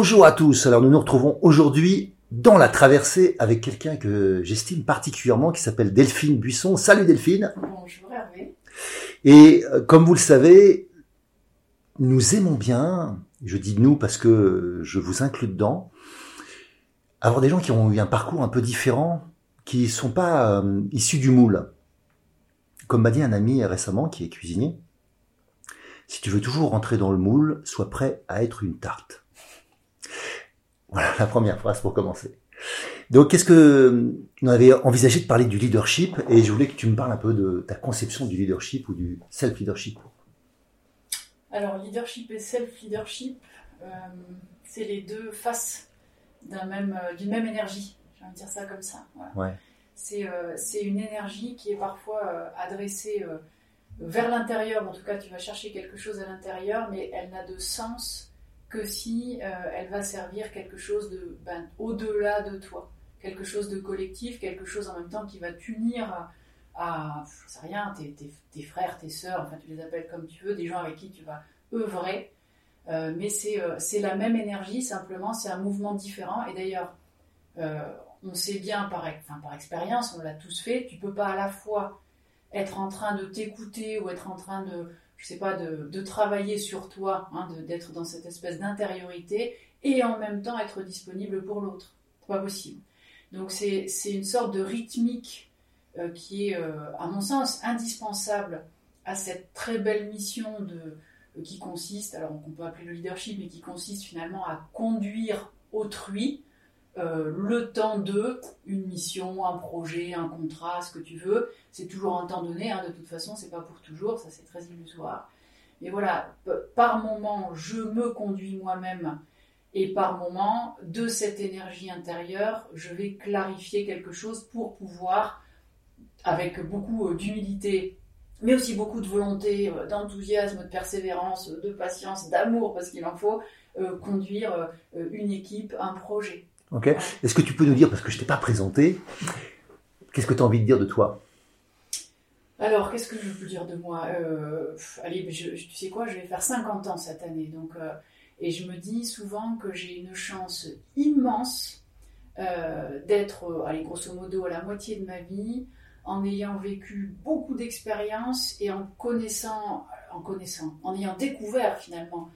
Bonjour à tous, alors nous nous retrouvons aujourd'hui dans la traversée avec quelqu'un que j'estime particulièrement qui s'appelle Delphine Buisson. Salut Delphine. Bonjour Hervé. Et euh, comme vous le savez, nous aimons bien, je dis nous parce que je vous inclus dedans, avoir des gens qui ont eu un parcours un peu différent, qui ne sont pas euh, issus du moule. Comme m'a dit un ami récemment qui est cuisinier, si tu veux toujours rentrer dans le moule, sois prêt à être une tarte. Voilà la première phrase pour commencer. Donc, qu'est-ce que on avait envisagé de parler du leadership et je voulais que tu me parles un peu de ta conception du leadership ou du self-leadership. Alors, leadership et self-leadership, euh, c'est les deux faces d'un même, euh, d'une même énergie. Je vais dire ça comme ça. Ouais. Euh, c'est, une énergie qui est parfois adressée vers l'intérieur. En tout cas, tu vas chercher quelque chose à l'intérieur, mais elle n'a de sens que si euh, elle va servir quelque chose de ben, au-delà de toi, quelque chose de collectif, quelque chose en même temps qui va t'unir à, je sais rien, tes, tes, frères, tes sœurs, enfin tu les appelles comme tu veux, des gens avec qui tu vas œuvrer. Euh, mais euh, c'est la même énergie, simplement c'est un mouvement différent. Et d'ailleurs, on sait bien par, enfin, par expérience, on l'a tous fait, tu peux pas à la fois être en train de t'écouter ou être en train de je sais pas, de, travailler sur toi, hein, d'être dans cette espèce d'intériorité, et en même temps être disponible pour l'autre. C'est pas possible. Donc c'est une sorte de rythmique euh, qui est, euh, à mon sens, indispensable à cette très belle mission de, euh, qui consiste, alors on peut appeler le leadership, mais qui consiste finalement à conduire autrui euh, le temps de une mission, un projet, un contrat, ce que tu veux. C'est toujours un temps donné, hein, de toute façon, c'est pas pour toujours, ça c'est très illusoire. Mais voilà, par moment, je me conduis moi-même et par moment, de cette énergie intérieure, je vais clarifier quelque chose pour pouvoir, avec beaucoup euh, d'humilité, mais aussi beaucoup de volonté, euh, d'enthousiasme, de persévérance, de patience, d'amour, parce qu'il en faut, conduire une équipe, un projet. Est-ce que tu peux nous dire, parce que je t'ai pas présenté, qu'est-ce que tu as envie de dire de toi? Alors, qu'est-ce que je peux dire de moi? Euh, Allez, tu sais quoi, je vais faire 50 ans cette année. Donc, euh, et je me dis souvent que j'ai une chance immense euh, d'être, allez, grosso modo, à la moitié de ma vie, en ayant vécu beaucoup d'expériences et en connaissant, en connaissant, en ayant découvert finalement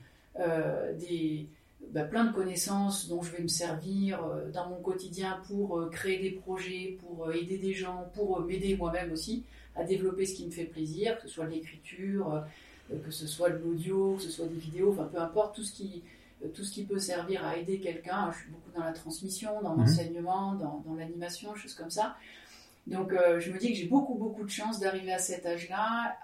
des, bah, plein de connaissances dont je vais me servir euh, dans mon quotidien pour euh, créer des projets, pour euh, aider des gens, pour m'aider moi-même aussi à développer ce qui me fait plaisir, que ce soit l'écriture, que ce soit de l'audio, que ce soit des vidéos, enfin peu importe, tout ce qui, tout ce qui peut servir à aider quelqu'un. Je suis beaucoup dans la transmission, dans mhm. l'enseignement, dans, dans l'animation, choses comme ça. Donc je me dis que j'ai beaucoup beaucoup de chance d'arriver à cet âge-là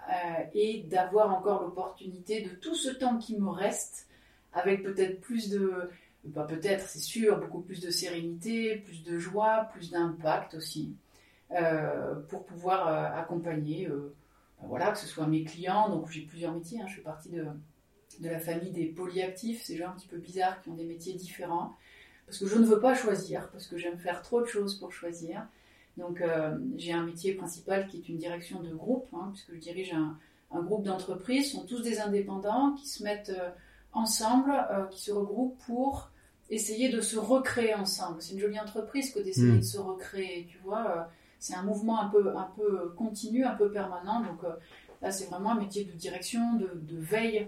et d'avoir encore l'opportunité de tout ce temps qui me reste avec peut-être plus de, pas peut-être, c'est sûr, beaucoup plus de sérénité, plus de joie, plus d'impact aussi, euh, pour pouvoir euh, accompagner, euh, ben voilà, que ce soit mes clients, donc j'ai plusieurs métiers, hein, je fais partie de, de la famille des polyactifs, ces gens un petit peu bizarres qui ont des métiers différents, parce que je ne veux pas choisir, parce que j'aime faire trop de choses pour choisir. Donc j'ai un métier principal qui est une direction de groupe, hein, puisque je dirige un, un groupe d'entreprises, sont tous des indépendants qui se mettent ensemble, euh, qui se regroupent pour essayer de se recréer ensemble. C'est une jolie entreprise que d'essayer hmm. de se recréer, tu vois. Euh, c'est un mouvement un peu, un peu continu, un peu permanent. Donc euh, là, c'est vraiment un métier de direction, de, veille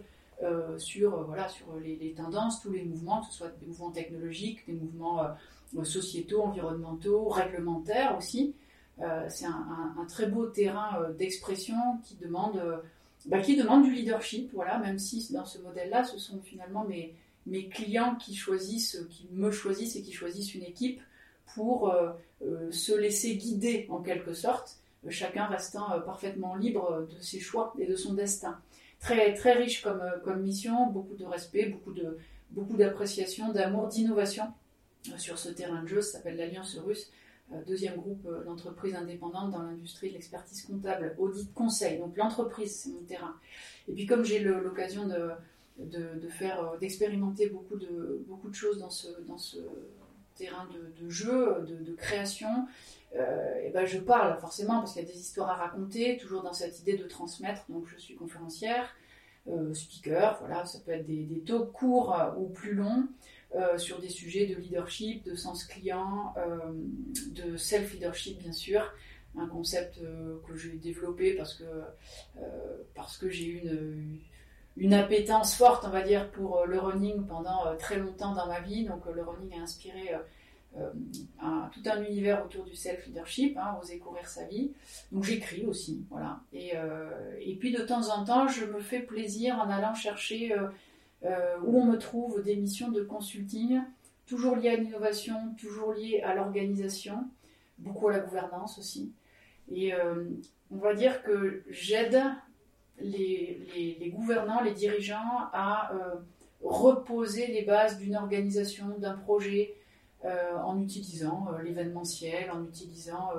sur, voilà, sur les, tendances, tous les mouvements, que ce soit des mouvements technologiques, des mouvements sociétaux, environnementaux, réglementaires aussi. c'est un, très beau terrain d'expression qui demande bah, qui demande du leadership, voilà, même si dans ce modèle-là, ce sont finalement mes, mes clients qui choisissent, qui me choisissent et qui choisissent une équipe pour euh, euh, se laisser guider en quelque sorte, chacun restant euh, parfaitement libre de ses choix et de son destin. Très, très riche comme, comme mission, beaucoup de respect, beaucoup de beaucoup d'appréciation, d'amour, d'innovation sur ce terrain de jeu, ça s'appelle l'Alliance russe, deuxième groupe d'entreprises indépendantes dans l'industrie de l'expertise comptable, audit, conseil. Donc l'entreprise, c'est mon terrain. Et puis comme j'ai l'occasion de, faire, d'expérimenter beaucoup de, beaucoup de choses dans ce, dans ce terrain de, jeu, de, création, euh, et ben je parle forcément parce qu'il y a des histoires à raconter, toujours dans cette idée de transmettre. Donc je suis conférencière, euh, speaker, voilà, ça peut être des, des talks courts ou plus longs euh, sur des sujets de leadership, de sens client, de self-leadership bien sûr, un concept que j'ai développé parce que, que j'ai eu une une appétence forte, on va dire, pour euh, le running pendant euh, très longtemps dans ma vie. Donc euh, le running a inspiré tout un univers autour du self-leadership, hein, oser courir sa vie. Donc j'écris aussi, voilà. Et, et, puis de temps en temps, je me fais plaisir en allant chercher où on me trouve des missions de consulting, toujours liées à l'innovation, toujours liées à l'organisation, beaucoup à la gouvernance aussi. Et on va dire que j'aide les, gouvernants, les dirigeants à euh, reposer les bases d'une organisation, d'un projet, euh, en utilisant euh, l'événementiel, en utilisant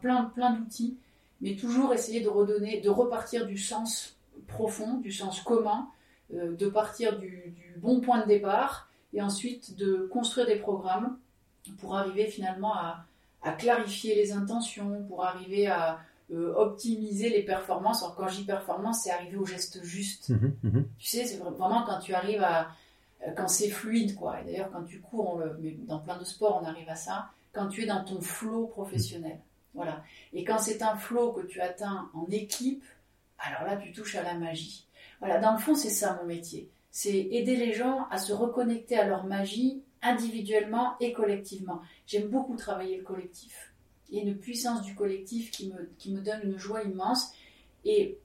plein, plein d'outils, mais toujours essayer de redonner, de repartir du sens profond, du sens commun, de partir du, bon point de départ, et ensuite de construire des programmes pour arriver finalement à clarifier les intentions, pour arriver à, euh, optimiser les performances. Alors quand je dis performance, c'est arriver au geste juste. Mhm, mhm. Tu sais, c'est vraiment quand tu arrives à... Euh, quand c'est fluide, quoi. Et d'ailleurs, quand tu cours, mais dans plein de sports, on arrive à ça. Quand tu es dans ton flow professionnel. Voilà. Et quand c'est un flow que tu atteins en équipe, alors là, tu touches à la magie. Voilà, dans le fond, c'est ça mon métier. C'est aider les gens à se reconnecter à leur magie individuellement et collectivement. J'aime beaucoup travailler le collectif. Il y a une puissance du collectif qui me, qui me donne une joie immense. Et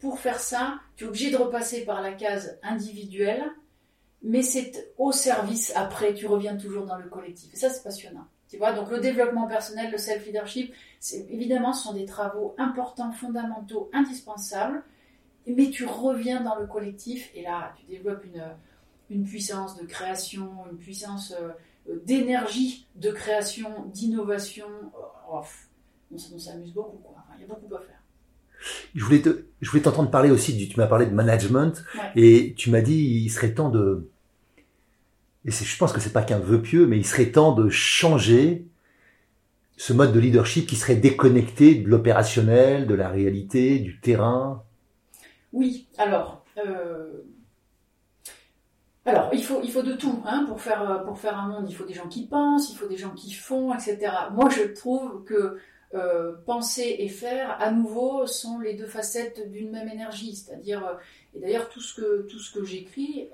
pour faire ça, tu es obligé de repasser par la case individuelle, mais c'est au service après, tu reviens toujours dans le collectif. Et ça, c'est passionnant. Tu vois, donc le développement personnel, le self-leadership, évidemment, ce sont des travaux importants, fondamentaux, indispensables, mais tu reviens dans le collectif et là, tu développes une, une puissance de création, une puissance euh, d'énergie, de création, d'innovation. Oh, on, s'amuse beaucoup, quoi. il y a beaucoup à faire. Je voulais, te, je voulais t'entendre parler aussi, du, tu m'as parlé de management, et tu m'as dit il serait temps de, et je pense que c'est pas qu'un vœu pieux, mais il serait temps de changer ce mode de leadership qui serait déconnecté de l'opérationnel, de la réalité, du terrain. Oui, alors, euh, alors, il faut, de tout hein, pour, faire, pour faire un monde. Il faut des gens qui pensent, il faut des gens qui font, etc. Moi, je trouve que euh, penser et faire, à nouveau, sont les deux facettes d'une même énergie. C'est-à-dire, euh, et d'ailleurs, tout ce que, que j'écris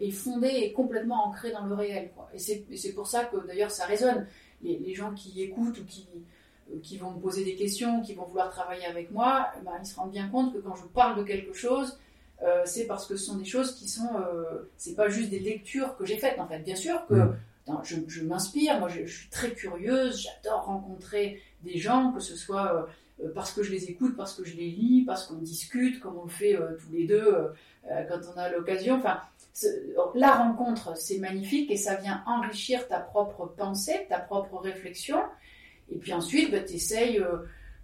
est fondé et complètement ancré dans le réel. Quoi. Et c'est pour ça que, d'ailleurs, ça résonne. Les, gens qui écoutent ou qui, qui vont me poser des questions, qui vont vouloir travailler avec moi, eh ben, ils se rendent bien compte que quand je parle de quelque chose, euh, c'est parce que ce sont des choses qui sont, euh, c'est pas juste des lectures que j'ai faites en fait. Bien sûr que mm. je, m'inspire, moi je, suis très curieuse, j'adore rencontrer des gens, que ce soit euh, parce que je les écoute, parce que je les lis, parce qu'on discute, comme on le fait tous les deux quand on a l'occasion. Enfin, la rencontre, c'est magnifique et ça vient enrichir ta propre pensée, ta propre réflexion. Et puis ensuite, bah, tu essayes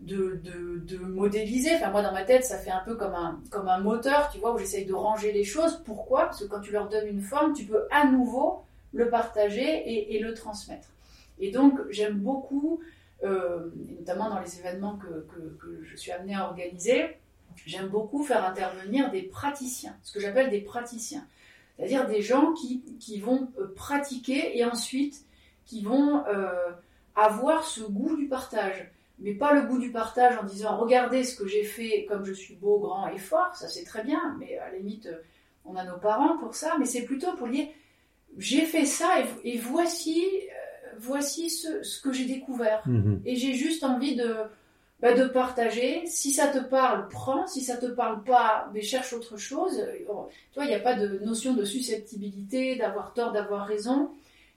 de, de, modéliser. Enfin, moi, dans ma tête, ça fait un peu comme un, comme un moteur, tu vois, où j'essaye de ranger les choses. Pourquoi? Parce que quand tu leur donnes une forme, tu peux à nouveau le partager et, le transmettre. Et donc, j'aime beaucoup, euh, notamment dans les événements que, que, je suis amenée à organiser, j'aime beaucoup faire intervenir des praticiens, ce que j'appelle des praticiens. C'est-à-dire des gens qui, qui vont euh, pratiquer et ensuite qui vont euh, avoir ce goût du partage mais pas le goût du partage en disant regardez ce que j'ai fait comme je suis beau, grand et fort, ça c'est très bien, mais à la limite, on a nos parents pour ça, mais c'est plutôt pour dire j'ai fait ça et, voici, euh, voici ce, que j'ai découvert. Mhm. Et j'ai juste envie de, bah, de partager. Si ça te parle, prends. Si ça te parle pas, mais cherche autre chose. Oh, tu vois, il n'y a pas de notion de susceptibilité, d'avoir tort, d'avoir raison.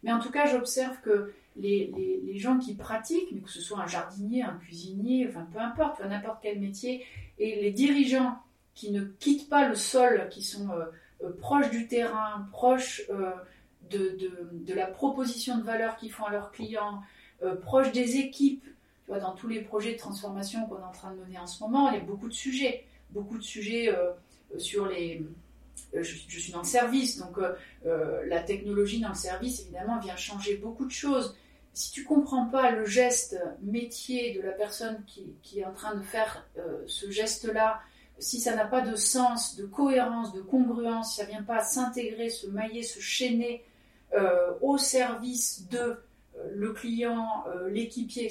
Mais en tout cas, j'observe que les, les, gens qui pratiquent, mais que ce soit un jardinier, un cuisinier, enfin peu importe, n'importe quel métier, et les dirigeants qui ne quittent pas le sol, qui sont euh, euh, proches du terrain, proches euh, de, de, la proposition de valeur qu'ils font à leurs clients, proches des équipes. Tu vois, dans tous les projets de transformation qu'on est en train de mener en ce moment, il y a beaucoup de sujets, beaucoup de sujets sur les je, je, suis dans le service, donc la technologie dans le service, évidemment, vient changer beaucoup de choses. Si tu comprends pas le geste métier de la personne qui, est en train de faire ce geste-là, si ça n'a pas de sens, de cohérence, de congruence, si ça ne vient pas s'intégrer, se mailler, se chaîner euh, au service de euh, le client, euh, l'équipier,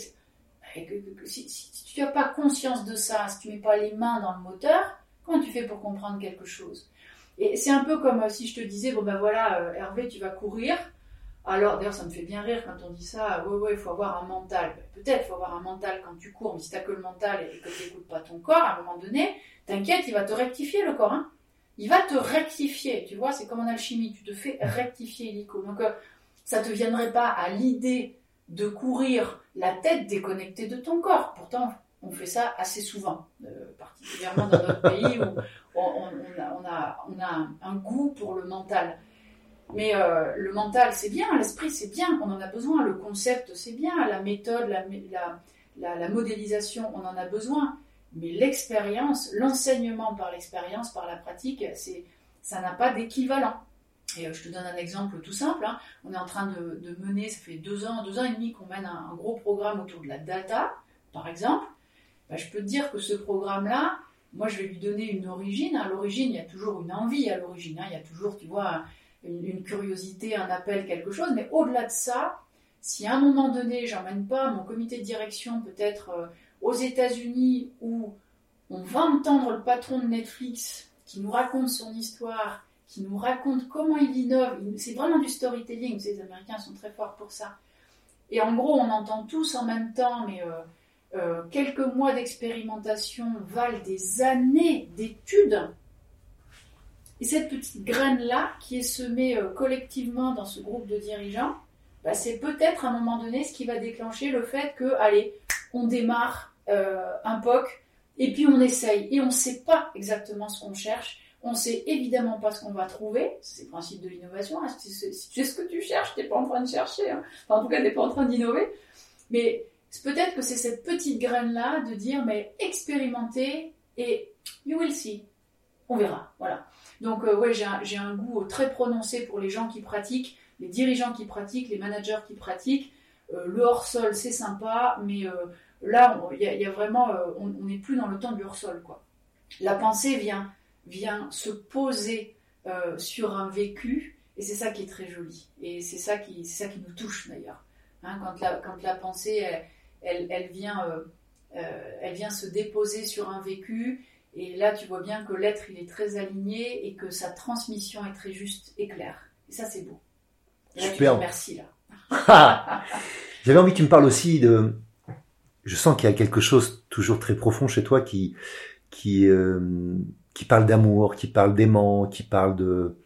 si, tu n'as pas conscience de ça, si tu mets pas les mains dans le moteur, comment tu fais pour comprendre quelque chose? Et c'est un peu comme si je te disais, bon ben voilà, Hervé, tu vas courir. Alors, d'ailleurs, ça me fait bien rire quand on dit ça, ouais, ouais, il faut avoir un mental. Ben, peut-être, il faut avoir un mental quand tu cours, mais si tu n'as que le mental et que tu n'écoutes pas ton corps, à un moment donné, T'inquiète, il va te rectifier le corps. Hein. il va te rectifier. Tu vois, c'est comme en alchimie, tu te fais rectifier l'ICO. Donc, euh, ça ne te viendrait pas à l'idée de courir la tête déconnectée de ton corps. Pourtant, on fait ça assez souvent, euh, particulièrement dans notre pays où on, a, un, goût pour le mental. Mais euh, le mental, c'est bien, l'esprit, c'est bien, on en a besoin, le concept, c'est bien, la méthode, la modélisation, on en a besoin. Mais l'expérience, l'enseignement par l'expérience, par la pratique, c'est, ça n'a pas d'équivalent. Et euh, je te donne un exemple tout simple. Hein. On est en train de, mener, ça fait deux ans, deux ans et demi qu'on mène un, gros programme autour de la data, par exemple. Bah, je peux te dire que ce programme-là, moi, je vais lui donner une origine. À l'origine, il y a toujours une envie à l'origine. Hein. Il y a toujours, tu vois, une, curiosité, un appel, quelque chose. Mais au-delà de ça, si à un moment donné, j'emmène pas mon comité de direction, peut-être euh, aux États-Unis où on va entendre le patron de Netflix qui nous raconte son histoire, qui nous raconte comment il innove. C'est vraiment du storytelling. les Américains sont très forts pour ça. Et en gros, on entend tous en même temps, mais euh, euh, quelques mois d'expérimentation valent des années d'études. Et cette petite graine-là, qui est semée euh, collectivement dans ce groupe de dirigeants, bah, c'est peut-être à un moment donné ce qui va déclencher le fait que, allez, on démarre euh, un POC et puis on essaye et on ne sait pas exactement ce qu'on cherche. On ne sait évidemment pas ce qu'on va trouver, c'est le principe de l'innovation. Hein. Si, tu sais ce que tu cherches, tu n'es pas en train de chercher. Hein. en tout cas, tu n'es pas en train d'innover. Mais peut-être que c'est cette petite graine-là de dire, mais expérimenter et you will see. On verra. Voilà. Donc, euh, ouais, j'ai un, goût très prononcé pour les gens qui pratiquent, les dirigeants qui pratiquent, les managers qui pratiquent. Euh, le hors-sol, c'est sympa, mais Là, il y, a vraiment, euh, on n'est plus dans le temps du hors-sol, quoi. La pensée vient, vient se poser euh, sur un vécu, et c'est ça qui est très joli. Et c'est ça qui, ça qui nous touche d'ailleurs. Hein, quand, la, quand la pensée, elle, elle, vient, euh, elle vient se déposer sur un vécu, et là, tu vois bien que l'être, il est très aligné et que sa transmission est très juste et claire. Et ça, c'est beau. Super. merci là. J'avais envie que tu me parles aussi de, je sens qu'il y a quelque chose toujours très profond chez toi qui qui euh, qui parle d'amour, qui parle d'aimant, qui parle de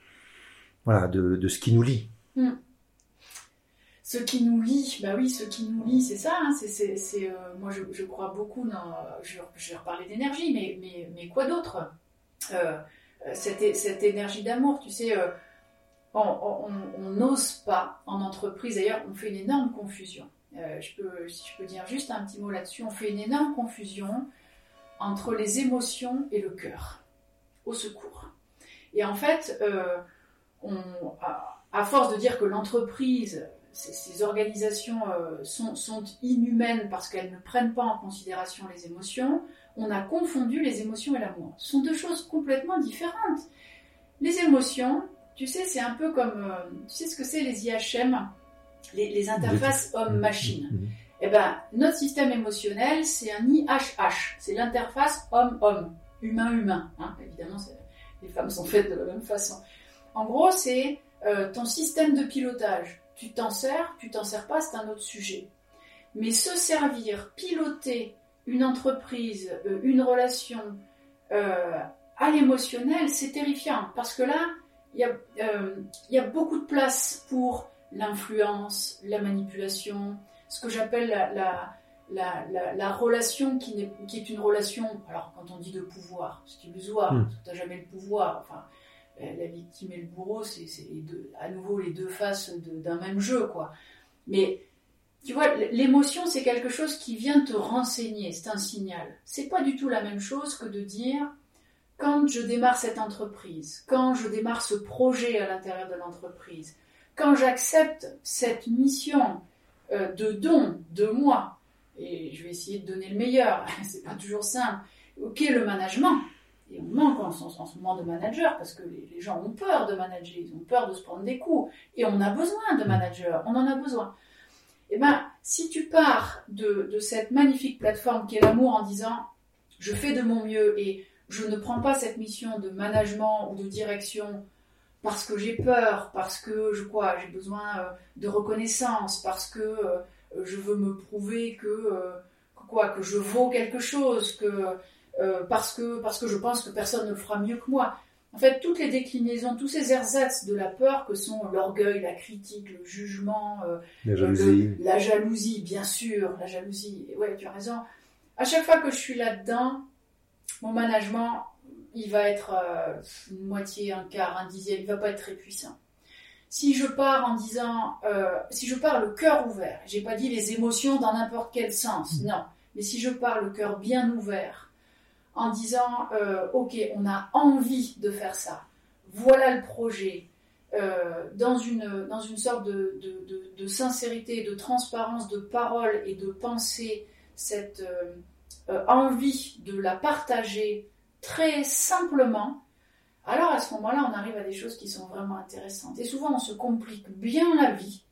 voilà de, de ce qui nous lie. Hmm. Ce qui nous lie, bah oui, ce qui nous lie, c'est ça. Hein, euh, moi, je, crois beaucoup. Je, je vais reparler d'énergie, mais, quoi d'autre? Euh, cette, cette, énergie d'amour, tu sais, on n'ose pas en entreprise. D'ailleurs, on fait une énorme confusion. Euh, je peux, si je peux dire juste un petit mot là-dessus, on fait une énorme confusion entre les émotions et le cœur. Au secours. Et en fait, euh, à, force de dire que l'entreprise, ces, organisations euh, sont, sont, inhumaines parce qu'elles ne prennent pas en considération les émotions, on a confondu les émotions et l'amour. Ce sont deux choses complètement différentes. Les émotions, tu sais, c'est un peu comme, tu sais ce que c'est les IHM les, interfaces homme-machine. Mhm. Eh ben, notre système émotionnel, c'est un IHH, c'est l'interface homme-homme, humain-humain. Hein. Évidemment, les femmes sont faites de la même façon. En gros, c'est euh, ton système de pilotage. Tu t'en sers, tu t'en sers pas, c'est un autre sujet. Mais se servir, piloter une entreprise, euh, une relation euh, à l'émotionnel, c'est terrifiant. Parce que là, il y, a, y a beaucoup de place pour l'influence, la manipulation, ce que j'appelle la, la, la, relation qui, est, qui est une relation, alors quand on dit de pouvoir, c'est illusoire, hmm. tu n'as jamais le pouvoir. Enfin, la victime et le bourreau, c'est à nouveau les deux faces d'un même jeu, quoi. Mais tu vois, l'émotion, c'est quelque chose qui vient te renseigner, c'est un signal. C'est pas du tout la même chose que de dire quand je démarre cette entreprise, quand je démarre ce projet à l'intérieur de l'entreprise, quand j'accepte cette mission euh, de don de moi, et je vais essayer de donner le meilleur, c'est pas toujours simple, ok, le management, et on manque en, ce moment de managers parce que les, gens ont peur de manager, ils ont peur de se prendre des coups. Et on a besoin de managers, on en a besoin. Et eh bien, si tu pars de, de cette magnifique plateforme qui est l'amour en disant je fais de mon mieux et je ne prends pas cette mission de management ou de direction parce que j'ai peur, parce que je quoi, j'ai besoin euh, de reconnaissance, parce que euh, je veux me prouver que, euh, que quoi, que je vaux quelque chose, que euh, parce, que, parce que je pense que personne ne le fera mieux que moi. En fait, toutes les déclinaisons, tous ces ersatz de la peur que sont l'orgueil, la critique, le jugement, euh, la, jalousie. la jalousie, bien sûr, la jalousie. Ouais, tu as raison. À chaque fois que je suis là-dedans, mon management, il va être euh, une moitié, un quart, un dixième, il va pas être très puissant. Si je pars en disant, si je pars le cœur ouvert, j'ai pas dit les émotions dans n'importe quel sens, mm. non, mais si je pars le cœur bien ouvert, en disant euh, ok on a envie de faire ça. Voilà le projet. Euh, dans une dans une sorte de, de, sincérité de transparence de parole et de pensée cette euh, envie de la partager très simplement alors à ce moment-là on arrive à des choses qui sont vraiment intéressantes. Et souvent on se complique bien la vie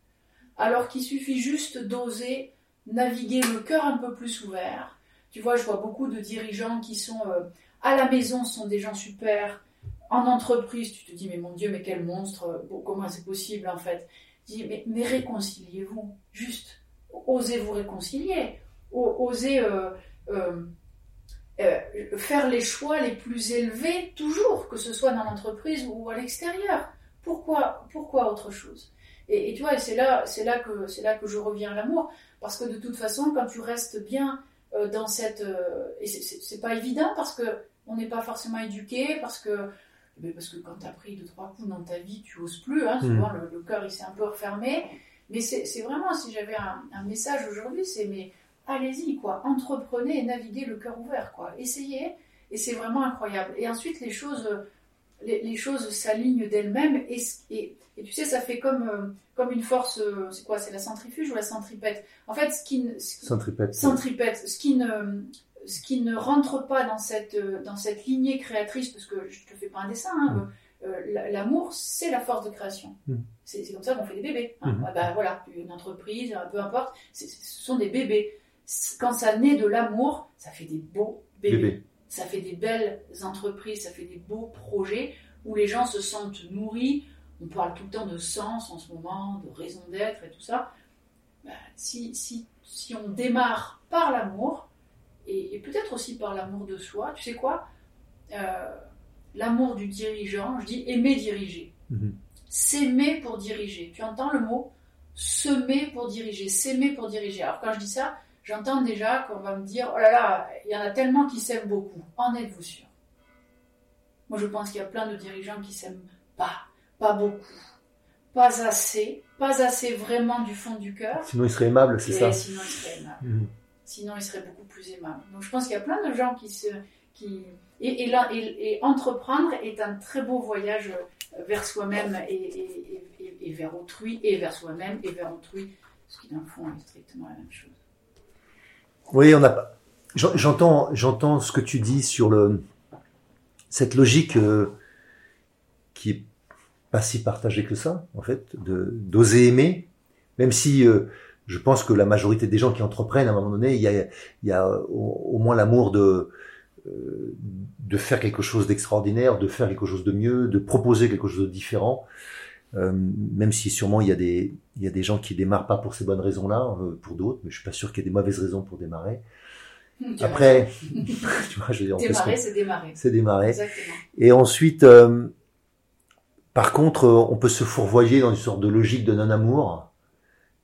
alors qu'il suffit juste d'oser naviguer le cœur un peu plus ouvert tu vois, je vois beaucoup de dirigeants qui sont euh, à la maison, sont des gens super. En entreprise, tu te dis, mais mon Dieu, mais quel monstre, comment c'est possible en fait? Dis, mais, réconciliez-vous, juste. Osez vous réconcilier. Osez euh, euh, faire les choix les plus élevés, toujours, que ce soit dans l'entreprise ou à l'extérieur. Pourquoi, pourquoi autre chose? Et, tu vois, c'est là, c'est là que je reviens à l'amour, parce que de toute façon, quand tu restes bien euh, dans cette euh, et c'est pas évident parce que on n'est pas forcément éduqué parce que parce que quand tu as pris deux trois coups dans ta vie tu oses plus hein, souvent hmm. le, cœur il s'est un peu refermé. Mais c'est vraiment si j'avais un, message aujourd'hui c'est mais allez-y quoi. Entreprenez et naviguez le cœur ouvert quoi. Essayez. Et c'est vraiment incroyable. Et ensuite les choses les, choses s'alignent d'elles-mêmes. Et, et, tu sais, ça fait comme, euh, comme une force, euh, c'est quoi C'est la centrifuge ou la centripète? En fait, ce qui, centripète. centripète ce qui ne, ce qui ne rentre pas dans cette, dans cette lignée créatrice, parce que je te fais pas un dessin, hein, mm. euh, l'amour, c'est la force de création. Mm. C'est comme ça qu'on fait des bébés. Hein. Mm. bah, voilà, une entreprise, peu importe, ce sont des bébés. Quand ça naît de l'amour, ça fait des beaux bébés ça fait des belles entreprises, ça fait des beaux projets où les gens se sentent nourris. On parle tout le temps de sens en ce moment, de raison d'être et tout ça. Bah, si, si, si, on démarre par l'amour, et, peut-être aussi par l'amour de soi, tu sais quoi euh, L'amour du dirigeant, je dis aimer diriger. Mhm. S'aimer pour diriger. Tu entends le mot Semer pour diriger, s'aimer pour diriger. Alors quand je dis ça, j'entends déjà qu'on va me dire, oh là là, il y en a tellement qui s'aiment beaucoup. En êtes-vous sûr? Moi, je pense qu'il y a plein de dirigeants qui s'aiment pas, pas beaucoup, pas assez, pas assez vraiment du fond du cœur. Sinon, ils seraient aimables, c'est ça Sinon, ils seraient aimables. Mhm. Sinon, ils seraient beaucoup plus aimables. Donc, je pense qu'il y a plein de gens qui se... Qui... Et, là, et, entreprendre est un très beau voyage vers soi-même et, et, vers autrui, et vers soi-même et vers autrui, ce qui, dans le fond, est strictement la même chose. Oui, on a. J'entends, j'entends ce que tu dis sur le cette logique euh, qui est pas si partagée que ça, en fait, de d'oser aimer, même si euh, je pense que la majorité des gens qui entreprennent, à un moment donné, il y a, il y a au, moins l'amour de de faire quelque chose d'extraordinaire, de faire quelque chose de mieux, de proposer quelque chose de différent. Euh, même si sûrement il y a des il y a des gens qui démarrent pas pour ces bonnes raisons-là, euh, pour d'autres, mais je suis pas sûr qu'il y ait des mauvaises raisons pour démarrer. Après, tu vois, je veux dire, démarrer, c'est démarrer. C'est démarrer. Exactement. Et ensuite, euh, par contre, on peut se fourvoyer dans une sorte de logique de non-amour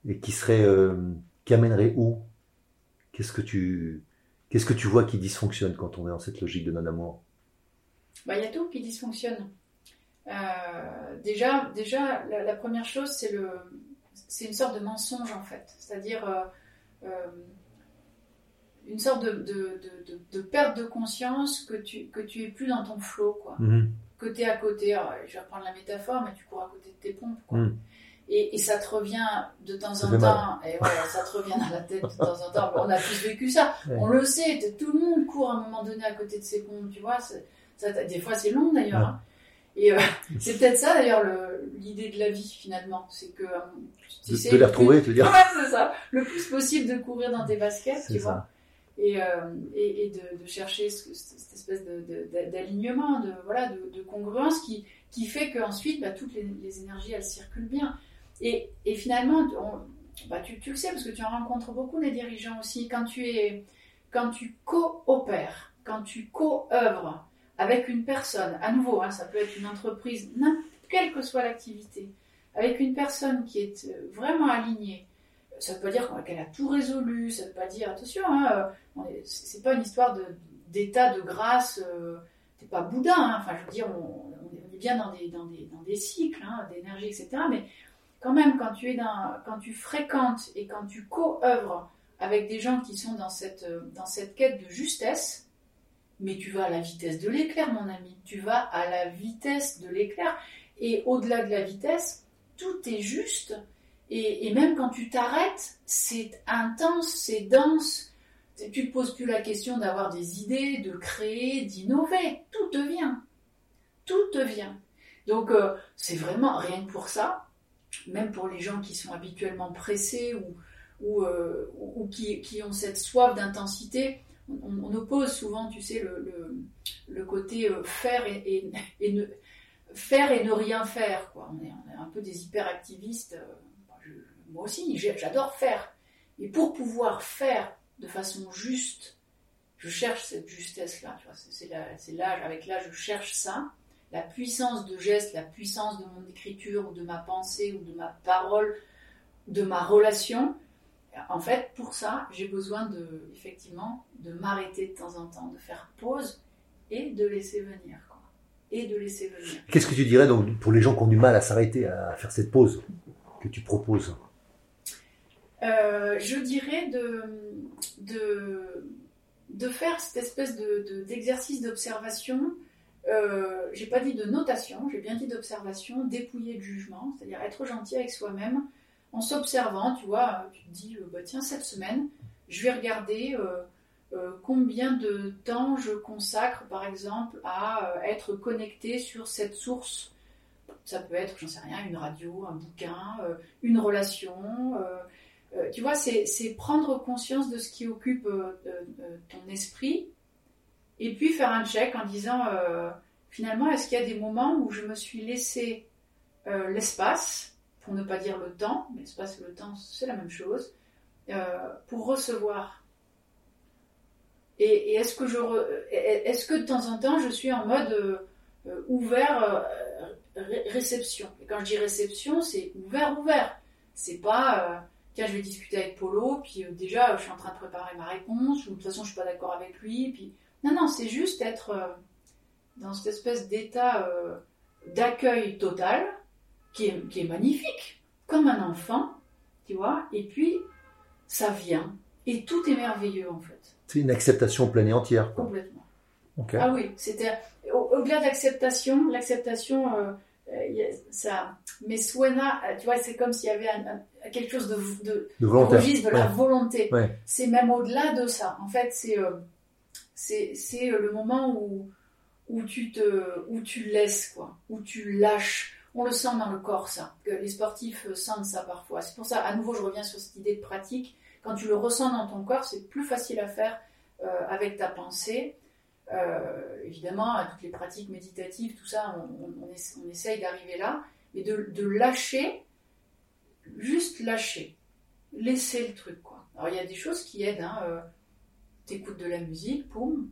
et qui serait qui amènerait où? Qu'est-ce que tu qu'est-ce que tu vois qui dysfonctionne quand on est dans cette logique de non-amour? Bah, il y a tout qui dysfonctionne. Euh, déjà, déjà la, première chose, c'est le, c'est une sorte de mensonge en fait, c'est-à-dire euh, euh, une sorte de, de, de, perte de conscience que tu que tu es plus dans ton flot, quoi. Mhm. Es à côté. je vais reprendre la métaphore, mais tu cours à côté de tes pompes, quoi. Mhm. Et, et, ça te revient de temps en temps, et ouais, ça te revient dans la tête de temps en temps. On a tous vécu ça, on le sait, tout le monde court à un moment donné à côté de ses pompes, tu vois. Ça, des fois c'est long d'ailleurs. Hein. Et euh, c'est peut-être ça d'ailleurs l'idée de la vie finalement, c'est que euh, tu de, sais, les retrouver, tu veux dire. Ouais, c'est ça. Le plus possible de courir dans tes baskets, tu vois. Et, euh, et, et de, chercher ce, cette espèce d'alignement, de, voilà, de, congruence qui, qui fait qu'ensuite, bah, toutes les, énergies, elles circulent bien. Et, et finalement, bah, tu, tu, le sais parce que tu en rencontres beaucoup les dirigeants aussi. Quand tu es, quand tu coopères, quand tu co-œuvres, avec une personne, à nouveau, hein, ça peut être une entreprise, quelle que soit l'activité, avec une personne qui est euh, vraiment alignée, ça ne veut pas dire qu'elle a tout résolu, ça ne veut pas dire, attention, hein, euh, c'est pas une histoire d'état de, grâce, euh, t'es pas boudin, hein, enfin je veux dire, on, est bien dans des, cycles hein, d'énergie, etc. Mais quand même, quand tu, fréquentes et quand tu co-œuvres avec des gens qui sont cette, dans cette quête de justesse, mais tu vas à la vitesse de l'éclair, mon ami. Tu vas à la vitesse de l'éclair. Et au-delà de la vitesse, tout est juste. Et, même quand tu t'arrêtes, c'est intense, c'est dense. Tu ne poses plus la question d'avoir des idées, de créer, d'innover. Tout te vient. Tout te vient. Donc, euh, c'est vraiment rien que pour ça. Même pour les gens qui sont habituellement pressés ou, ou, euh, qui, ont cette soif d'intensité, on, oppose souvent, tu sais, le, côté euh, faire et, ne, faire et ne rien faire. On, est, un peu des hyperactivistes. Moi aussi, j'adore faire. Et pour pouvoir faire de façon juste, je cherche cette justesse-là. C'est là, avec là, je cherche ça. La puissance de geste, la puissance de mon écriture, ou de ma pensée, ou de ma parole, de ma relation en fait, pour ça, j'ai besoin de, effectivement, de m'arrêter de temps en temps, de faire pause et de laisser venir. Quoi. Et de laisser venir. Qu'est-ce que tu dirais donc pour les gens qui ont du mal à s'arrêter, à faire cette pause que tu proposes? Euh, Je dirais de, de, de, faire cette espèce de, d'exercice d'observation. Euh, j'ai pas dit de notation, j'ai bien dit d'observation, dépouiller de jugement, c'est-à-dire être gentil avec soi-même, en s'observant, tu vois, tu te dis, euh, bah, tiens, cette semaine, je vais regarder euh, euh, combien de temps je consacre, par exemple, à être connecté sur cette source. Ça peut être, j'en sais rien, une radio, un bouquin, une relation. Tu vois, c'est prendre conscience de ce qui occupe ton esprit et puis faire un check en disant, finalement, est-ce qu'il y a des moments où je me suis laissé l'espace pour ne pas dire le temps, l'espace et le temps, c'est la même chose, euh, pour recevoir? Et, est-ce que je, est-ce que de temps en temps, je suis en mode euh, ouvert euh, réception? Et quand je dis réception, c'est ouvert, ouvert. C'est pas tiens, je vais discuter avec Polo, puis déjà, je suis en train de préparer ma réponse, ou de toute façon, je suis pas d'accord avec lui, puis non, non, c'est juste être dans cette espèce d'état d'accueil total qui est, magnifique, comme un enfant, tu vois, et puis ça vient, et tout est merveilleux en fait. C'est une acceptation pleine et entière. Complètement. Ah oui, c'était au-delà d'acceptation, l'acceptation, euh, euh, ça, mais Suena, tu vois, c'est comme s'il y avait quelque chose de, de, de, de la volonté. C'est même au-delà de ça. En fait, c'est euh, c'est le moment où où tu te où tu laisses quoi, où tu lâches on le sent dans le corps, ça. Que les sportifs sentent ça parfois. C'est pour ça, à nouveau, je reviens sur cette idée de pratique. Quand tu le ressens dans ton corps, c'est plus facile à faire euh, avec ta pensée. Euh, évidemment, à toutes les pratiques méditatives, tout ça, on, essaye d'arriver là, mais de, lâcher, juste lâcher, laisser le truc. Quoi. Alors il y a des choses qui aident. Hein, euh, T'écoutes de la musique, poum.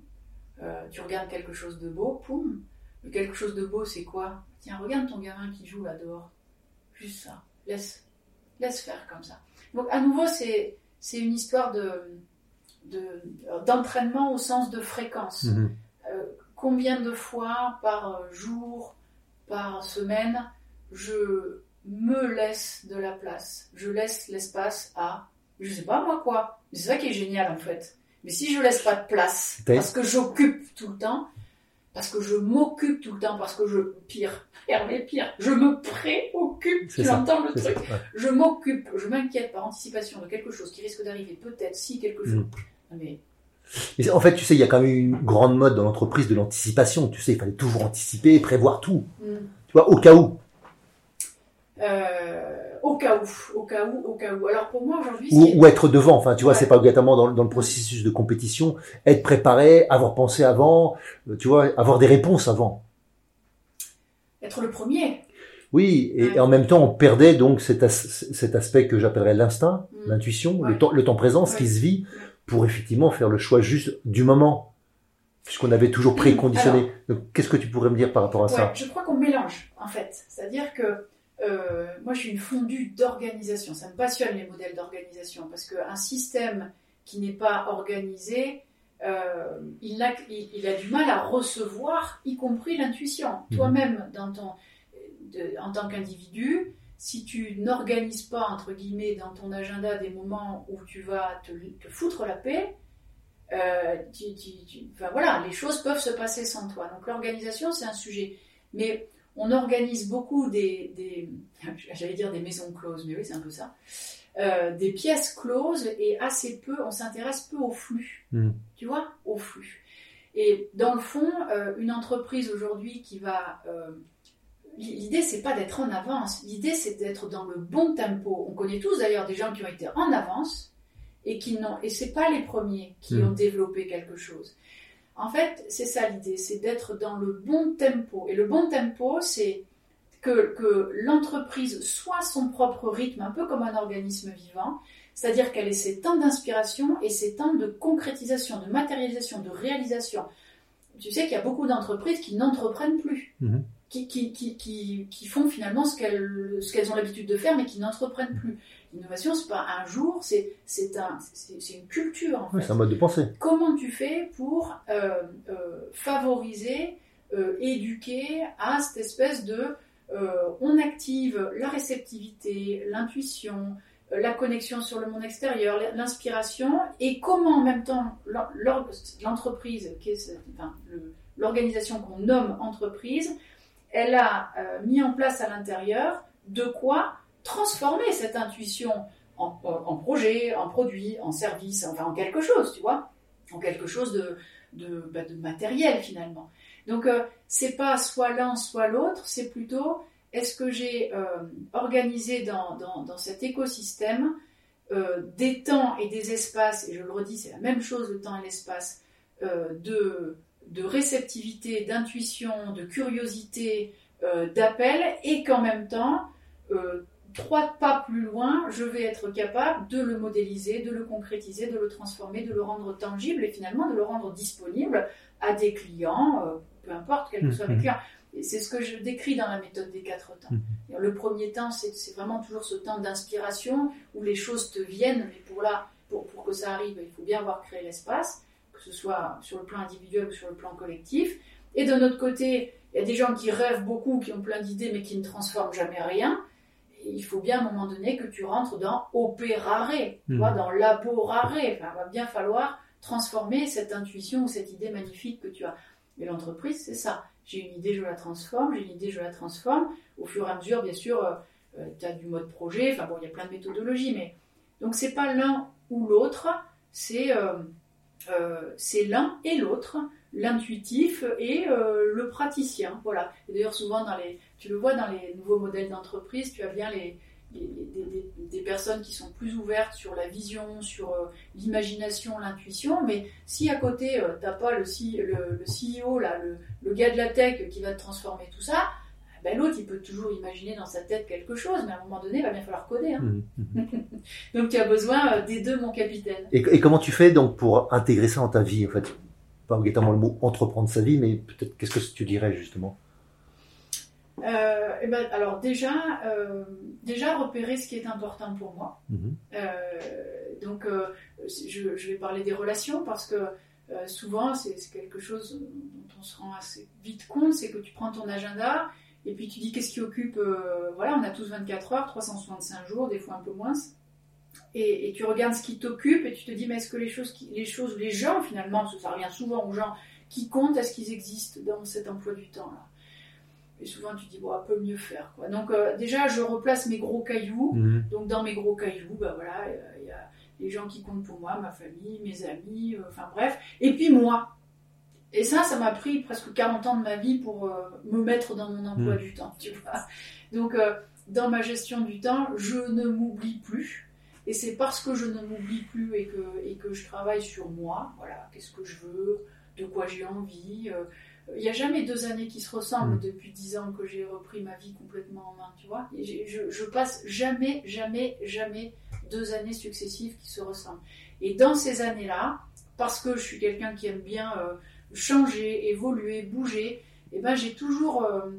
Euh, tu regardes quelque chose de beau, poum. Mais quelque chose de beau, c'est quoi? Tiens, regarde ton gamin qui joue là dehors. Juste ça. Laisse, laisse faire comme ça. Donc à nouveau, c'est une histoire de d'entraînement au sens de fréquence. Mhm. Euh, combien de fois par jour, par semaine, je me laisse de la place, je laisse l'espace à, je sais pas moi quoi. C'est ça qui est génial en fait. Mais si je laisse pas de place, parce que j'occupe tout le temps, parce que je m'occupe tout le temps, parce que je, pire, Hervé, pire, je me préoccupe, tu entends le truc, je m'occupe, je m'inquiète par anticipation de quelque chose qui risque d'arriver, peut-être si quelque chose, mm. Mais en fait, tu sais, il y a quand même une grande mode dans l'entreprise de l'anticipation. Tu sais, il fallait toujours anticiper, prévoir tout. Mm. Tu vois, au cas où. Euh, au cas où, au cas où, au cas où. Alors pour moi aujourd'hui, ou, être devant. Enfin, tu vois, c'est pas obligatoirement dans, le processus de compétition. Être préparé, avoir pensé avant, euh, tu vois, avoir des réponses avant. Être le premier. Oui, et, en même temps, on perdait donc cet, aspect que j'appellerais l'instinct, mm. l'intuition, le, temps, le temps présent, ce qui se vit pour effectivement faire le choix juste du moment, puisqu'on avait toujours préconditionné. Donc, qu'est-ce que tu pourrais me dire par rapport à ça? Je crois qu'on mélange, en fait. C'est-à-dire que euh, moi, je suis une fondue d'organisation. Ça me passionne les modèles d'organisation, parce qu'un système qui n'est pas organisé, euh, il, a, il, a, du mal à recevoir, y compris l'intuition. Mhm. Toi-même, dans ton, en tant qu'individu, si tu n'organises pas, entre guillemets, dans ton agenda des moments où tu vas te, foutre la paix, euh, enfin, voilà, les choses peuvent se passer sans toi. Donc l'organisation, c'est un sujet. Mais on organise beaucoup des, j'allais dire des maisons closes, mais oui, c'est un peu ça. Euh, des pièces closes et assez peu, on s'intéresse peu au flux. Hmm. Tu vois, au flux. Et dans le fond, euh, une entreprise aujourd'hui qui va L'idée, c'est pas d'être en avance. L'idée, c'est d'être dans le bon tempo. On connaît tous d'ailleurs des gens qui ont été en avance et qui n'ont, et c'est pas les premiers qui hmm. ont développé quelque chose. En fait, c'est ça l'idée, c'est d'être dans le bon tempo. Et le bon tempo, c'est que, que l'entreprise soit son propre rythme, un peu comme un organisme vivant, c'est-à-dire qu'elle ait ses temps d'inspiration et ses temps de concrétisation, de matérialisation, de réalisation. Tu sais qu'il y a beaucoup d'entreprises qui n'entreprennent plus. Hmm qui, qui, font finalement ce qu'elles qu'elles ont l'habitude de faire, mais qui n'entreprennent plus. L'innovation, c'est pas un jour, c'est un, une culture. En fait. c'est un mode de pensée. Comment tu fais pour euh, euh, favoriser, euh, éduquer à cette espèce de on active la réceptivité, l'intuition, la connexion sur le monde extérieur, l'inspiration, et comment en même temps l'entreprise, l'organisation qu'on nomme entreprise, elle a euh, mis en place à l'intérieur de quoi transformer cette intuition en, projet, en produit, en service, enfin en quelque chose, tu vois, en quelque chose de, bah, matériel finalement. Donc euh, c'est pas soit l'un soit l'autre, c'est plutôt est-ce que j'ai euh, organisé dans, dans, cet écosystème des temps et des espaces, et je le redis, c'est la même chose le temps et l'espace, de de réceptivité, d'intuition, de curiosité, euh, d'appel, et qu'en même temps, euh, trois pas plus loin, je vais être capable de le modéliser, de le concrétiser, de le transformer, de le rendre tangible et finalement de le rendre disponible à des clients, euh, peu importe quels que soient les mhm. clients. C'est ce que je décris dans la méthode des quatre temps. Mhm. Le premier temps, c'est vraiment toujours ce temps d'inspiration où les choses te viennent, mais pour, là, pour, pour que ça arrive, il faut bien avoir créé l'espace que ce soit sur le plan individuel ou sur le plan collectif. Et de notre côté, il y a des gens qui rêvent beaucoup, qui ont plein d'idées, mais qui ne transforment jamais rien. il faut bien à un moment donné que tu rentres dans opérare, mmh. dans laborare. Enfin, il va bien falloir transformer cette intuition ou cette idée magnifique que tu as. Et l'entreprise, c'est ça. J'ai une idée, je la transforme. J'ai une idée, je la transforme. Au fur et à mesure, bien sûr, euh, euh, tu as du mode projet. Enfin bon, il y a plein de méthodologies, mais donc c'est pas l'un ou l'autre. C'est euh, euh, c'est l'un et l'autre, l'intuitif et euh, le praticien. Voilà. d'ailleurs, souvent, dans les, tu le vois dans les nouveaux modèles d'entreprise, tu as bien les, des, personnes qui sont plus ouvertes sur la vision, sur euh, l'imagination, l'intuition, mais si à côté, tu t'as pas le, le, CEO, là, le, le, gars de la tech qui va te transformer tout ça, ben, l'autre, il peut toujours imaginer dans sa tête quelque chose, mais à un moment donné, il va bien falloir coder. Hein. Mmh, mmh. donc tu as besoin des deux, mon capitaine. Et, et, comment tu fais donc pour intégrer ça dans ta vie en fait? Pas obligatoirement le mot entreprendre sa vie, mais peut-être qu'est-ce que tu dirais justement? Euh, eh ben, alors déjà, euh, déjà repérer ce qui est important pour moi. Mhm. Euh, donc je, vais parler des relations parce que souvent c'est quelque chose dont on se rend assez vite compte, c'est que tu prends ton agenda et puis tu dis qu'est-ce qui occupe, voilà, on a tous 24 heures, 365 jours, des fois un peu moins. Et, tu regardes ce qui t'occupe et tu te dis mais est-ce que les choses, qui, les choses, les gens finalement, parce que ça revient souvent aux gens qui comptent, est-ce qu'ils existent dans cet emploi du temps là? Et souvent, tu dis, bon, on peut mieux faire. Quoi. Donc, euh, déjà, je replace mes gros cailloux. Mhm. Donc, dans mes gros cailloux, bah, voilà, il y a les gens qui comptent pour moi, ma famille, mes amis, euh, enfin bref. Et puis, moi. Et ça, ça m'a pris presque 40 ans de ma vie pour euh, me mettre dans mon emploi mhm. du temps, tu vois. Donc, dans ma gestion du temps, je ne m'oublie plus. Et c'est parce que je ne m'oublie plus et que, et que je travaille sur moi, voilà, qu'est-ce que je veux, de quoi j'ai envie, il n'y a jamais deux années qui se ressemblent mm. depuis dix ans que j'ai repris ma vie complètement en main, tu vois. je, je, passe jamais, jamais, jamais deux années successives qui se ressemblent. Et dans ces années-là, parce que je suis quelqu'un qui aime bien euh, changer, évoluer, bouger, eh ben j'ai toujours euh,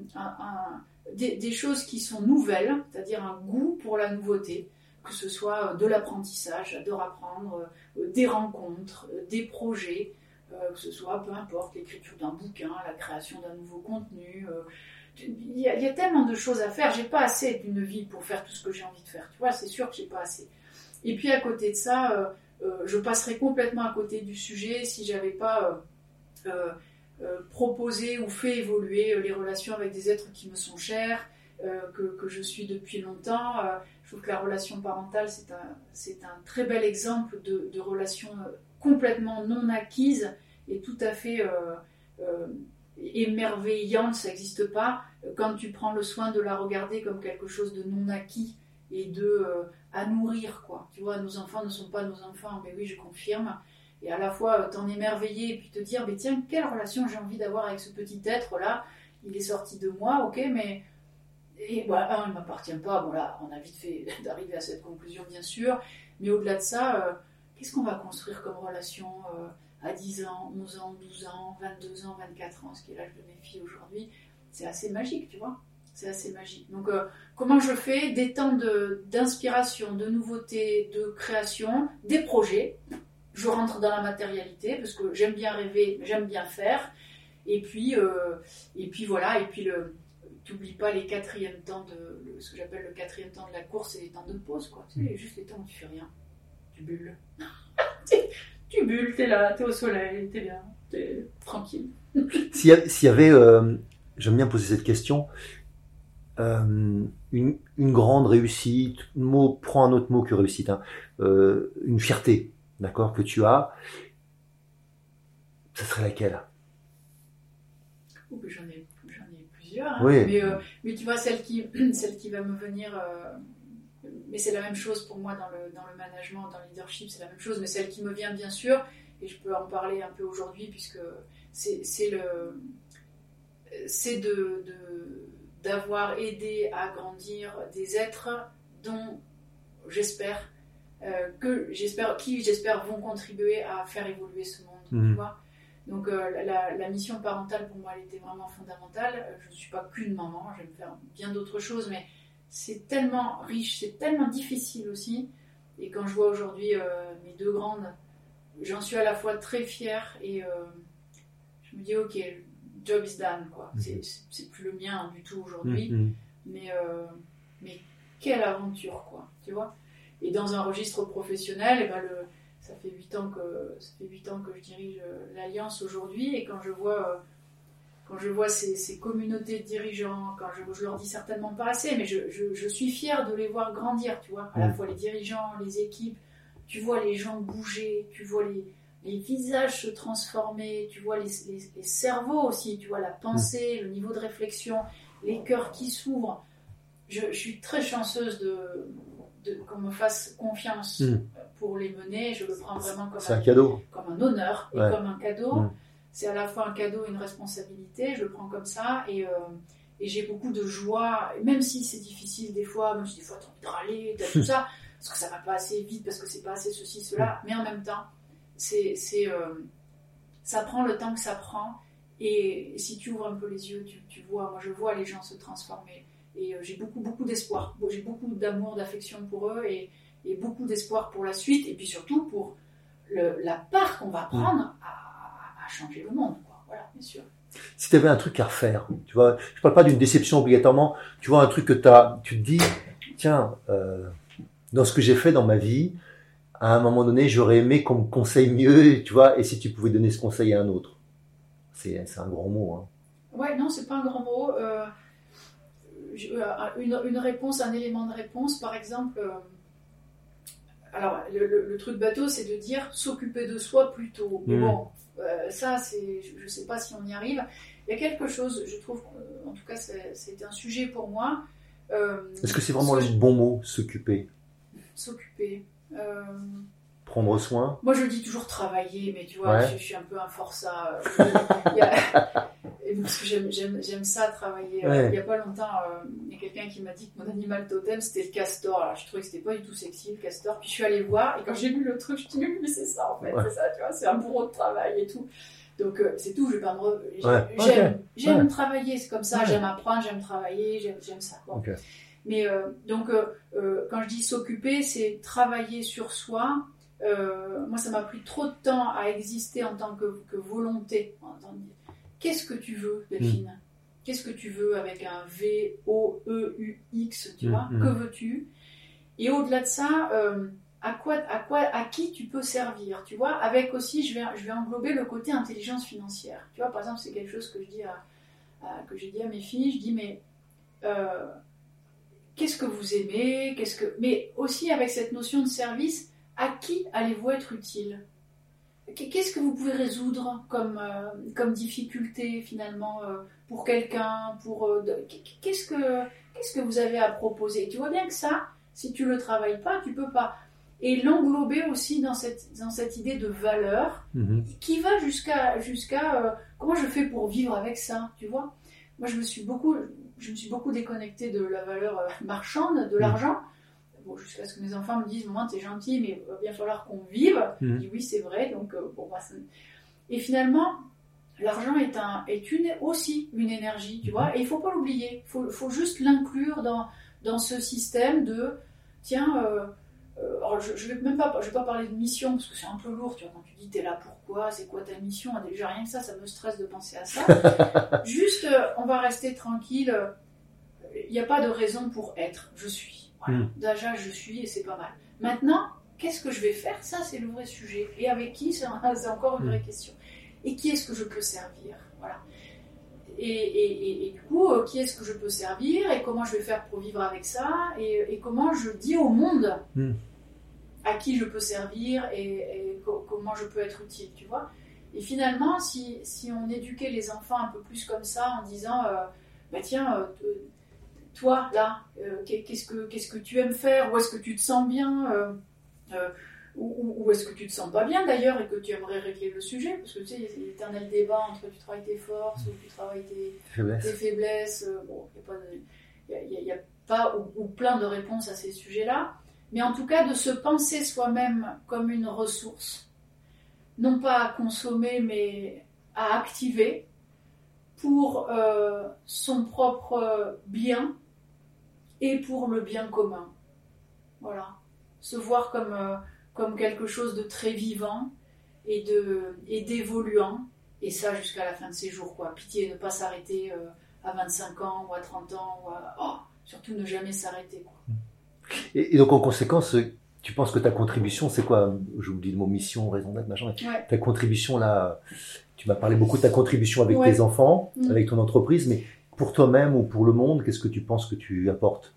des, choses qui sont nouvelles, c'est-à-dire un goût pour la nouveauté, que ce soit de l'apprentissage, j'adore apprendre, euh, des rencontres, des projets. Euh, que ce soit, peu importe, l'écriture d'un bouquin, la création d'un nouveau contenu. Euh, il y, a, tellement de choses à faire. J'ai pas assez d'une vie pour faire tout ce que j'ai envie de faire. Tu vois, c'est sûr que j'ai pas assez. Et puis à côté de ça, euh, je passerais complètement à côté du sujet si j'avais pas proposé ou fait évoluer les relations avec des êtres qui me sont chers, que, que, je suis depuis longtemps. je trouve que la relation parentale, c'est un, un, très bel exemple de, de relation complètement non acquise et tout à fait euh, euh, émerveillante, ça n'existe pas, quand tu prends le soin de la regarder comme quelque chose de non acquis et de euh, à nourrir quoi. Tu vois, nos enfants ne sont pas nos enfants, mais oui, je confirme. Et à la fois t'en émerveiller et puis te dire, mais tiens, quelle relation j'ai envie d'avoir avec ce petit être là. Il est sorti de moi, ok, mais et voilà, il ne m'appartient pas. Bon là, on a vite fait d'arriver à cette conclusion, bien sûr. Mais au-delà de ça, qu'est-ce qu'on va construire comme relation euh, à 10 ans, 11 ans, 12 ans, 22 ans, 24 ans, ce qui est l'âge de mes filles aujourd'hui? C'est assez magique, tu vois c'est assez magique. Donc, euh, comment je fais? Des temps d'inspiration, de, nouveauté, de création, des projets. Je rentre dans la matérialité parce que j'aime bien rêver, j'aime bien faire. Et puis, euh, et puis voilà. Et puis, le, n'oublies pas les quatrièmes temps de ce que j'appelle le quatrième temps de la course, et les temps de pause, quoi. Sais, mm. juste les temps où tu fais rien tu bulles. tu bulles, t'es là, t'es au soleil, t'es bien, t'es tranquille. S'il y, avait, euh, j'aime bien poser cette question, euh, une, grande réussite, mot, prends un autre mot que réussite, hein, euh, une fierté, d'accord, que tu as, ça serait laquelle? Oh, J'en ai, plusieurs, hein. mais, mais, tu vois, celle qui, celle qui va me venir mais c'est la même chose pour moi dans le, dans le management, dans le leadership, c'est la même chose, mais celle qui me vient bien sûr, et je peux en parler un peu aujourd'hui, puisque c'est le c'est de, d'avoir aidé à grandir des êtres dont j'espère euh, que j'espère qui j'espère vont contribuer à faire évoluer ce monde tu mhm. vois donc euh, la, la, mission parentale pour moi elle était vraiment fondamentale je ne suis pas qu'une maman j'aime faire bien d'autres choses mais c'est tellement riche, c'est tellement difficile aussi. Et quand je vois aujourd'hui euh, mes deux grandes, j'en suis à la fois très fière et euh, je me dis ok, job is done quoi. Mhm. C'est plus le mien du tout aujourd'hui, mhm. mais euh, mais quelle aventure quoi, tu vois. Et dans un registre professionnel, et eh ben le, ça fait huit ans que ça fait huit ans que je dirige l'alliance aujourd'hui et quand je vois quand je vois ces, communautés de dirigeants, quand je, je, leur dis certainement pas assez, mais je, suis fière de les voir grandir, tu vois, à la mm. fois les dirigeants, les équipes, tu vois les gens bouger, tu vois les, visages se transformer, tu vois les, cerveaux aussi, tu vois la pensée, le niveau de réflexion, les cœurs qui s'ouvrent. je, suis très chanceuse de qu'on me fasse confiance Mm. pour les mener. Je le prends vraiment comme un, un cadeau. comme un honneur et comme un cadeau. Mm. C'est à la fois un cadeau et une responsabilité. Je le prends comme ça et, euh, et j'ai beaucoup de joie, même si c'est difficile des fois, même si des fois tu as envie de râler, t'as tout ça, parce que ça va pas assez vite, parce que c'est pas assez ceci, cela, mais en même temps, c'est, c'est, euh, ça prend le temps que ça prend. Et si tu ouvres un peu les yeux, tu, tu vois, moi je vois les gens se transformer. Et euh, j'ai beaucoup, beaucoup d'espoir. J'ai beaucoup d'amour, d'affection pour eux et, et beaucoup d'espoir pour la suite. Et puis surtout pour le- la part qu'on va prendre à, à changer le monde. Quoi. Voilà, bien sûr. Si tu avais un truc à refaire, tu vois, je parle pas d'une déception obligatoirement, tu vois, un truc que t'as, tu te dis, tiens, euh, dans ce que j'ai fait dans ma vie, à un moment donné, j'aurais aimé qu'on me conseille mieux, tu vois, et si tu pouvais donner ce conseil à un autre. C'est, un grand mot, hein. Ouais, non, c'est pas un grand mot. Euh, une, une réponse, un élément de réponse, par exemple. euh, alors, le, le- le truc bateau, c'est de dire s'occuper de soi plutôt. Mais Mm. bon, euh, ça, c'est, je, je sais pas si on y arrive. Il y a quelque chose, je trouve, euh, en tout cas, c'est, un sujet pour moi. euh, Est-ce que c'est vraiment le bon mot, s'occuper? S'occuper. Euh, Prendre soin? Moi, je dis toujours travailler, mais tu vois, Ouais. je, je suis un peu un forçat. euh, il y a- et parce que j'aime- ça, travailler. Euh, Ouais. Il n'y a pas longtemps, euh, il y a quelqu'un qui m'a dit que mon animal totem, c'était le castor. Alors, je trouvais que c'était pas du tout sexy, le castor. Puis je suis allée voir, et quand j'ai lu le truc, je me suis dit, mais c'est ça, en fait, Ouais. c'est ça, tu vois, c'est un bourreau de travail et tout. Donc, euh, c'est tout, je vais pas me... re- Ouais. J'aime travailler, c'est comme ça, j'aime apprendre, j'aime travailler, j'aime ça. Bon. Mais euh, donc, quand je dis s'occuper, c'est travailler sur soi. Euh, moi, ça m'a pris trop de temps à exister en tant que, que volonté. En tant que- Qu'est-ce que tu veux, Delphine? Mm. Qu'est-ce que tu veux avec un V, O, E, U, X, tu Mm, vois? mm. Que veux-tu? Et au-delà de ça, euh, à, quoi, à, quoi, à qui tu peux servir Tu vois? Avec aussi, je vais, je vais englober le côté intelligence financière. Tu vois, par exemple, c'est quelque chose que je dis à, à- que j'ai dit à mes filles. Je dis, mais euh, qu'est-ce que vous aimez? Qu'est-ce que... Mais aussi avec cette notion de service, à qui allez-vous être utile? Qu'est-ce que vous pouvez résoudre comme, euh, comme difficulté finalement euh, pour quelqu'un pour, euh, Qu'est-ce que qu'est-ce que vous avez à proposer? Tu vois bien que ça, si tu le travailles pas, tu peux pas. Et l'englober aussi dans cette, dans cette idée de valeur Mhm. qui va jusqu'à jusqu'à comment je fais pour vivre avec ça, tu vois? Moi, je me suis beaucoup je me suis beaucoup déconnectée de la valeur marchande, de l'argent. Bon, jusqu'à ce que mes enfants me disent, maman, t'es gentil, mais il va bien falloir qu'on vive. Je Mhm. dis oui, c'est vrai. Donc, euh, bon, bah, ça- et finalement, l'argent est un est une aussi une énergie, tu vois. Et il faut pas l'oublier. Il faut, faut juste l'inclure dans dans ce système de tiens. euh, euh, alors je, je vais même pas, je vais pas parler de mission parce que c'est un peu lourd, tu vois. Quand tu dis t'es là pourquoi, c'est quoi ta mission, déjà rien que ça, ça me stresse de penser à ça. Juste, euh, on va rester tranquille. Il n'y a pas de raison pour être. Je suis. Voilà. Mm. Déjà, je suis et c'est pas mal. Maintenant, qu'est-ce que je vais faire? Ça, c'est le vrai sujet. Et avec qui? C'est encore une Mm. vraie question. Et qui est-ce que je peux servir? Voilà. Et, et- et- et du coup, euh, qui est-ce que je peux servir? Et comment je vais faire pour vivre avec ça? Et, comment je dis au monde Mm. à qui je peux servir et, et co- comment je peux être utile, tu vois? Et finalement, si, si on éduquait les enfants un peu plus comme ça en disant, euh, bah tiens, euh, toi là, euh, qu'est- qu'est-ce que qu'est-ce que tu aimes faire? Où est-ce que tu te sens bien euh, euh, Ou, est-ce que tu te sens pas bien d'ailleurs et que tu aimerais régler le sujet? Parce que tu sais, il y a l'éternel débat entre tu travailles tes forces ou tu travailles tes, Faiblesse. tes faiblesses. Bon, il n'y a, pas a- a ou, ou plein de réponses à ces sujets-là. Mais en tout cas, de se penser soi-même comme une ressource, non pas à consommer, mais à activer pour euh, son propre bien et pour le bien commun. Voilà. Se voir comme, euh, comme quelque chose de très vivant et de et d'évoluant. Et ça jusqu'à la fin de ses jours. Quoi. Pitié, ne pas s'arrêter euh, à 25 ans ou à 30 ans. Ou à... oh, surtout ne jamais s'arrêter. Quoi. Et, et donc, en conséquence, tu penses que ta contribution, c'est quoi? J'oublie le mot mission, raison d'être, machin. Ouais. Ta contribution, là, tu m'as parlé beaucoup de ta contribution avec Ouais. tes enfants, Mm. avec ton entreprise, mais pour toi-même ou pour le monde, qu'est-ce que tu penses que tu apportes?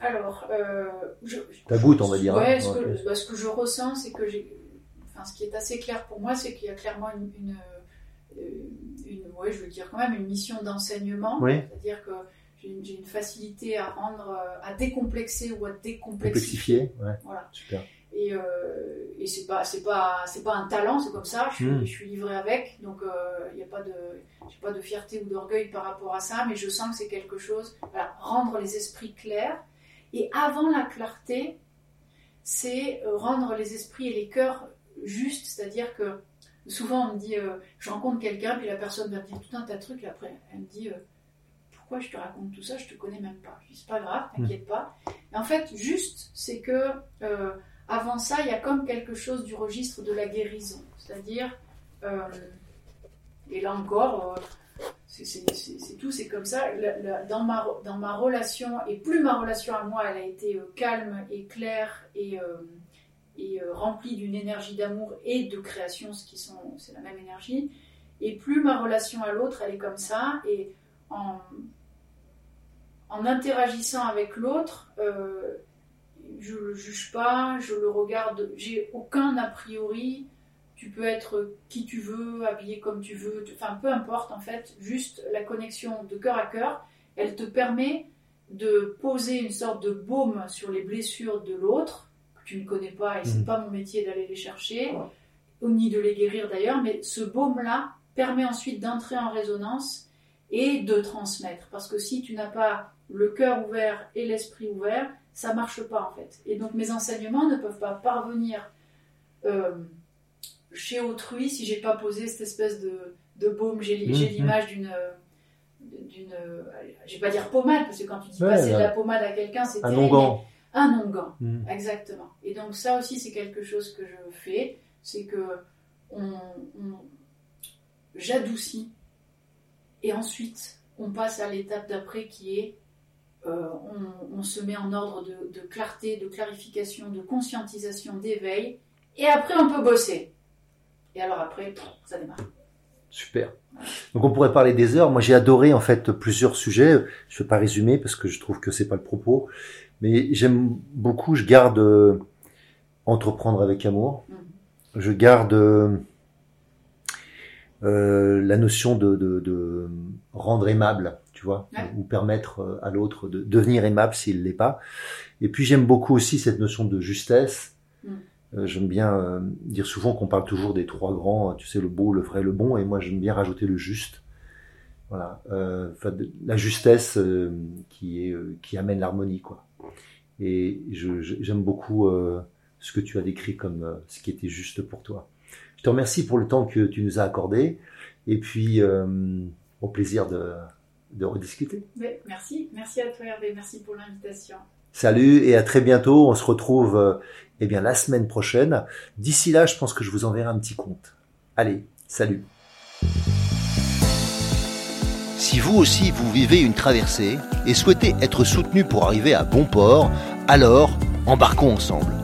Alors, euh, je, Ta goutte, on va dire, Ouais, hein. ce, que, Ok. bah, ce que je ressens, c'est que j'ai. Enfin, ce qui est assez clair pour moi, c'est qu'il y a clairement une. une, euh, une- ouais, je veux dire quand même une mission d'enseignement. Oui. C'est-à-dire que J'ai une, facilité à rendre, euh, à décomplexer ou à décomplexifier. Ouais. Voilà. Super. Et, euh, et c'est pas, c'est pas, c'est pas un talent, c'est comme ça. Je suis, je suis livrée avec, donc il euh, n'y a pas de, j'ai pas de fierté ou d'orgueil par rapport à ça, mais je sens que c'est quelque chose. Voilà, rendre les esprits clairs. Et avant la clarté, c'est euh, rendre les esprits et les cœurs justes, c'est-à-dire que souvent on me dit, je rencontre quelqu'un, puis la personne va me dire tout un tas de trucs, et après elle me dit pourquoi je te raconte tout ça, je te connais même pas. Je dis, c'est pas grave, hmm. t'inquiète pas. Et en fait, juste, c'est que euh, avant ça, il y a comme quelque chose du registre de la guérison. C'est-à-dire, euh, et là encore, euh, c'est tout, c'est comme ça. dans, ma, dans ma relation, et plus ma relation à moi, elle a été calme et claire et, et remplie d'une énergie d'amour et de création, ce qui sont, c'est la même énergie. Et plus ma relation à l'autre, elle est comme ça. Et en, en interagissant avec l'autre, euh, je ne le juge pas, je le regarde, j'ai aucun a priori. Tu peux être qui tu veux, habillé comme tu veux, enfin peu importe en fait, juste la connexion de cœur à cœur, elle te permet de poser une sorte de baume sur les blessures de l'autre, que tu ne connais pas et c'est mmh. pas mon métier d'aller les chercher, ni de les guérir d'ailleurs, mais ce baume-là permet ensuite d'entrer en résonance et de transmettre. Parce que si tu n'as pas le cœur ouvert et l'esprit ouvert, ça marche pas en fait. Et donc mes enseignements ne peuvent pas parvenir euh, chez autrui si j'ai pas posé cette espèce de, de baume. J'ai mmh, mmh. l'image d'une d'une je vais pas dire pommade parce que quand tu dis passer de la pommade à quelqu'un c'est un onguent un onguent mmh. exactement et donc ça aussi c'est quelque chose que je fais c'est que on j'adoucis et ensuite, on passe à l'étape d'après qui est euh, on, se met en ordre de, clarté, de clarification, de conscientisation, d'éveil. Et après, on peut bosser. Et alors après, ça démarre. Super. Donc on pourrait parler des heures. Moi j'ai adoré en fait plusieurs sujets. Je ne vais pas résumer parce que je trouve que c'est pas le propos. Mais j'aime beaucoup, je garde euh, entreprendre avec amour. Mm. Je garde euh, la notion de, de, rendre aimable, tu vois, ou permettre euh, à l'autre de devenir aimable s'il l'est pas. Et puis j'aime beaucoup aussi cette notion de justesse. Mm. Euh, j'aime bien dire souvent qu'on parle toujours des trois grands, tu sais, le beau, le vrai, le bon, et moi j'aime bien rajouter le juste. Voilà, la justesse qui est qui amène l'harmonie, quoi. Et j'aime beaucoup ce que tu as décrit comme ce qui était juste pour toi. Je te remercie pour le temps que tu nous as accordé et puis euh, au plaisir de, de rediscuter. merci, merci à toi Hervé, merci pour l'invitation. Salut et à très bientôt. On se retrouve euh, eh bien la semaine prochaine. D'ici là, je pense que je vous enverrai un petit compte. Allez, salut. Si vous aussi vous vivez une traversée et souhaitez être soutenu pour arriver à bon port, alors embarquons ensemble.